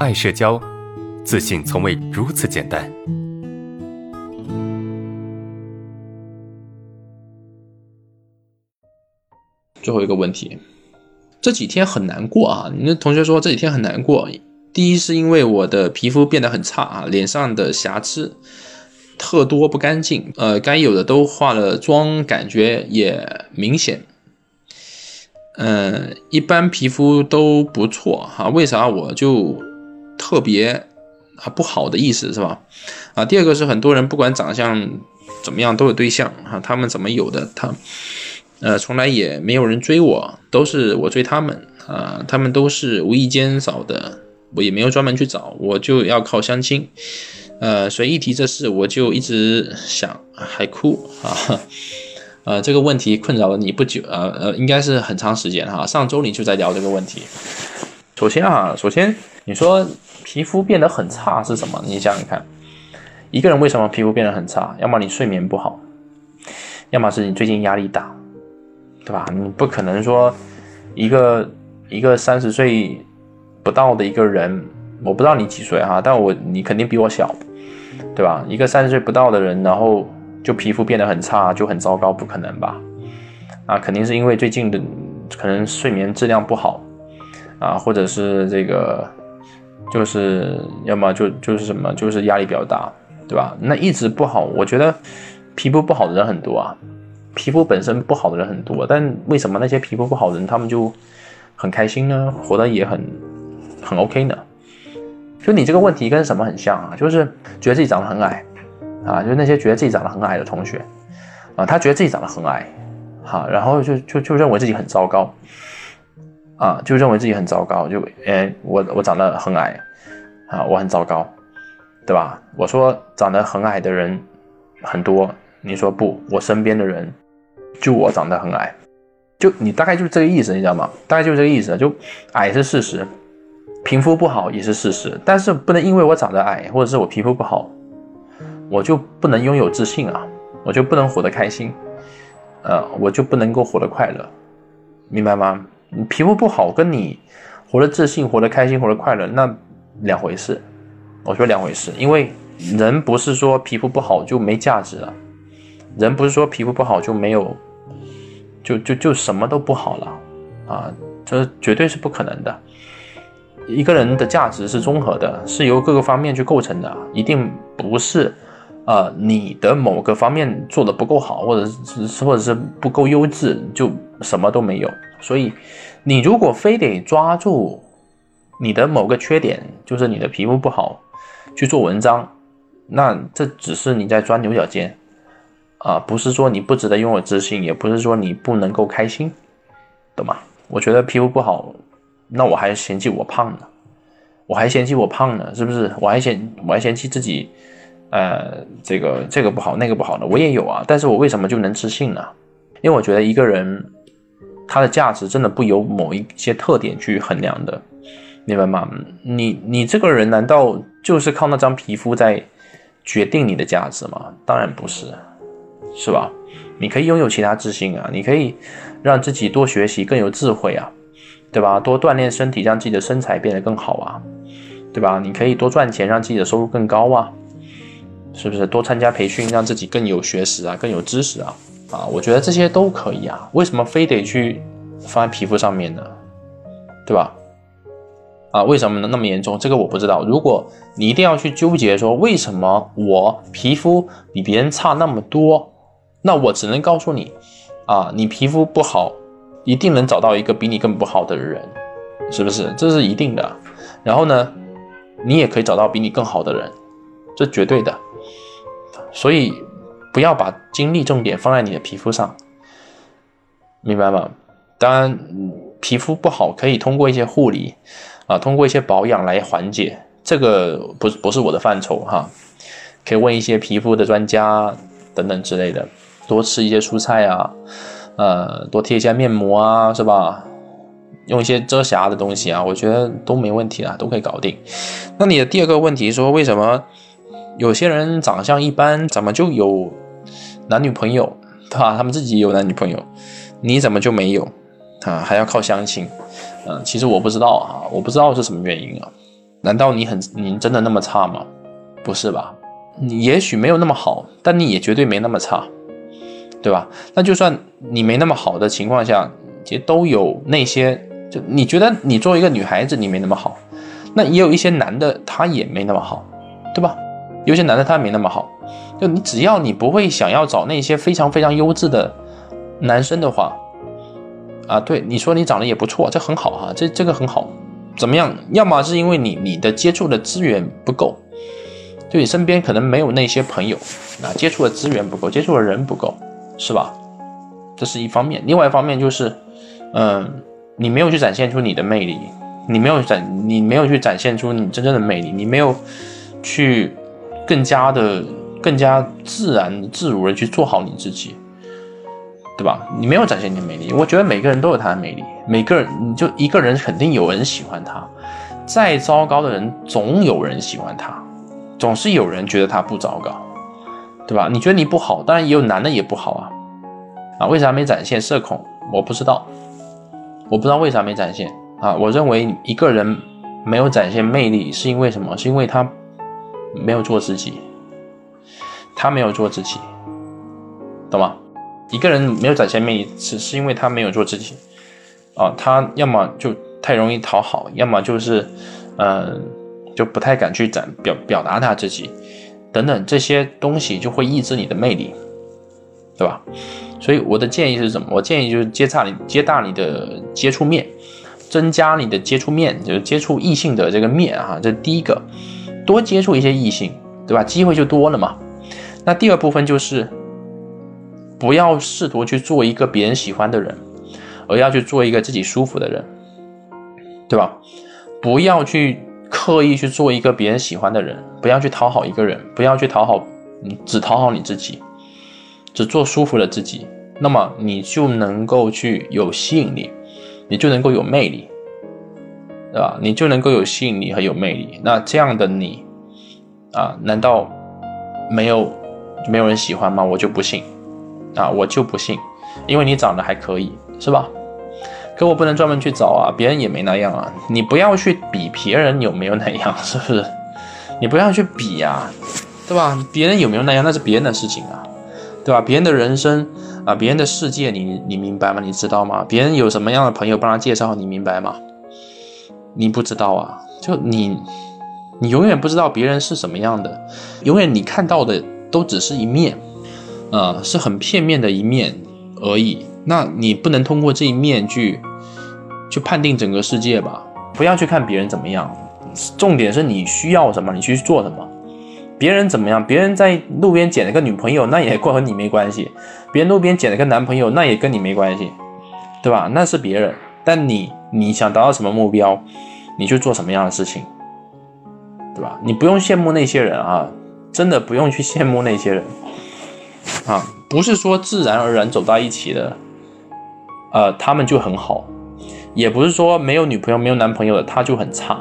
爱社交，自信从未如此简单。最后一个问题，这几天很难过啊！你的同学说这几天很难过，第一是因为我的皮肤变得很差啊，脸上的瑕疵特多不干净，呃，该有的都化了妆，感觉也明显。嗯，一般皮肤都不错哈，为啥我就特别啊不好的意思是吧？啊，第二个是很多人不管长相怎么样都有对象啊，他们怎么有的？他呃从来也没有人追我，都是我追他们啊，他们都是无意间找的，我也没有专门去找，我就要靠相亲。呃，所以一提这事我就一直想还哭啊。呃，这个问题困扰了你不久，呃呃，应该是很长时间哈。上周你就在聊这个问题。首先啊，首先你说皮肤变得很差是什么？你想想看，一个人为什么皮肤变得很差？要么你睡眠不好，要么是你最近压力大，对吧？你不可能说一个一个三十岁不到的一个人，我不知道你几岁哈，但我你肯定比我小，对吧？一个三十岁不到的人，然后。就皮肤变得很差，就很糟糕，不可能吧？啊，肯定是因为最近的可能睡眠质量不好啊，或者是这个就是要么就就是什么，就是压力比较大，对吧？那一直不好，我觉得皮肤不好的人很多啊，皮肤本身不好的人很多，但为什么那些皮肤不好的人他们就很开心呢？活得也很很 OK 呢？就你这个问题跟什么很像啊？就是觉得自己长得很矮。啊，就那些觉得自己长得很矮的同学，啊，他觉得自己长得很矮，好，然后就就就认为自己很糟糕，啊，就认为自己很糟糕，就哎，我我长得很矮，啊，我很糟糕，对吧？我说长得很矮的人很多，你说不，我身边的人就我长得很矮，就你大概就是这个意思，你知道吗？大概就是这个意思，就矮是事实，皮肤不好也是事实，但是不能因为我长得矮，或者是我皮肤不好。我就不能拥有自信啊，我就不能活得开心，呃，我就不能够活得快乐，明白吗？你皮肤不好，跟你活得自信、活得开心、活得快乐，那两回事。我说两回事，因为人不是说皮肤不好就没价值了，人不是说皮肤不好就没有，就就就什么都不好了啊，这绝对是不可能的。一个人的价值是综合的，是由各个方面去构成的，一定不是。呃，你的某个方面做的不够好，或者是或者是不够优质，就什么都没有。所以，你如果非得抓住你的某个缺点，就是你的皮肤不好去做文章，那这只是你在钻牛角尖啊，不是说你不值得拥有自信，也不是说你不能够开心，懂吗？我觉得皮肤不好，那我还嫌弃我胖呢，我还嫌弃我胖呢，是不是？我还嫌我还嫌弃自己。呃，这个这个不好，那个不好的，我也有啊。但是我为什么就能自信呢？因为我觉得一个人他的价值真的不由某一些特点去衡量的，明白吗？你你这个人难道就是靠那张皮肤在决定你的价值吗？当然不是，是吧？你可以拥有其他自信啊，你可以让自己多学习，更有智慧啊，对吧？多锻炼身体，让自己的身材变得更好啊，对吧？你可以多赚钱，让自己的收入更高啊。是不是多参加培训，让自己更有学识啊，更有知识啊？啊，我觉得这些都可以啊。为什么非得去放在皮肤上面呢？对吧？啊，为什么呢？那么严重？这个我不知道。如果你一定要去纠结说为什么我皮肤比别人差那么多，那我只能告诉你，啊，你皮肤不好，一定能找到一个比你更不好的人，是不是？这是一定的。然后呢，你也可以找到比你更好的人，这绝对的。所以，不要把精力重点放在你的皮肤上，明白吗？当然，皮肤不好可以通过一些护理，啊，通过一些保养来缓解。这个不不是我的范畴哈，可以问一些皮肤的专家等等之类的。多吃一些蔬菜啊，呃，多贴一下面膜啊，是吧？用一些遮瑕的东西啊，我觉得都没问题啊，都可以搞定。那你的第二个问题说为什么？有些人长相一般，怎么就有男女朋友，对吧？他们自己有男女朋友，你怎么就没有？啊，还要靠相亲？嗯，其实我不知道啊，我不知道是什么原因啊。难道你很你真的那么差吗？不是吧？你也许没有那么好，但你也绝对没那么差，对吧？那就算你没那么好的情况下，其实都有那些，就你觉得你作为一个女孩子你没那么好，那也有一些男的他也没那么好，对吧？有些男的他没那么好，就你只要你不会想要找那些非常非常优质的男生的话，啊，对，你说你长得也不错，这很好哈，这这个很好，怎么样？要么是因为你你的接触的资源不够。就你身边可能没有那些朋友，啊，接触的资源不够，接触的人不够，是吧？这是一方面。另外一方面就是，嗯，你没有去展现出你的魅力，你没有展，你没有去展现出你真正的魅力，你没有去更加的、更加自然、自如的去做好你自己，对吧？你没有展现你的魅力。我觉得每个人都有他的魅力，每个人你就一个人肯定有人喜欢他，再糟糕的人总有人喜欢他。总是有人觉得他不糟糕，对吧？你觉得你不好，当然也有男的也不好啊，啊，为啥没展现社恐？我不知道，我不知道为啥没展现啊。我认为一个人没有展现魅力，是因为什么？是因为他没有做自己，他没有做自己，懂吗？一个人没有展现魅力，是是因为他没有做自己啊。他要么就太容易讨好，要么就是，嗯。就不太敢去展表表达他自己，等等这些东西就会抑制你的魅力，对吧？所以我的建议是什么？我建议就是接大你接大你的接触面，增加你的接触面，就是接触异性的这个面啊，这第一个，多接触一些异性，对吧？机会就多了嘛。那第二部分就是不要试图去做一个别人喜欢的人，而要去做一个自己舒服的人，对吧？不要去。刻意去做一个别人喜欢的人，不要去讨好一个人，不要去讨好，你只讨好你自己，只做舒服的自己，那么你就能够去有吸引力，你就能够有魅力，对吧？你就能够有吸引力和有魅力。那这样的你，啊，难道没有没有人喜欢吗？我就不信，啊，我就不信，因为你长得还可以，是吧？可我不能专门去找啊，别人也没那样啊。你不要去比别人有没有那样，是不是？你不要去比呀，对吧？别人有没有那样，那是别人的事情啊，对吧？别人的人生啊，别人的世界，你你明白吗？你知道吗？别人有什么样的朋友帮他介绍，你明白吗？你不知道啊，就你，你永远不知道别人是什么样的，永远你看到的都只是一面，呃，是很片面的一面而已。那你不能通过这一面去去判定整个世界吧？不要去看别人怎么样，重点是你需要什么，你去做什么。别人怎么样？别人在路边捡了个女朋友，那也和你没关系；别人路边捡了个男朋友，那也跟你没关系，对吧？那是别人。但你你想达到什么目标，你去做什么样的事情，对吧？你不用羡慕那些人啊，真的不用去羡慕那些人啊，不是说自然而然走到一起的。呃，他们就很好，也不是说没有女朋友、没有男朋友的他就很差。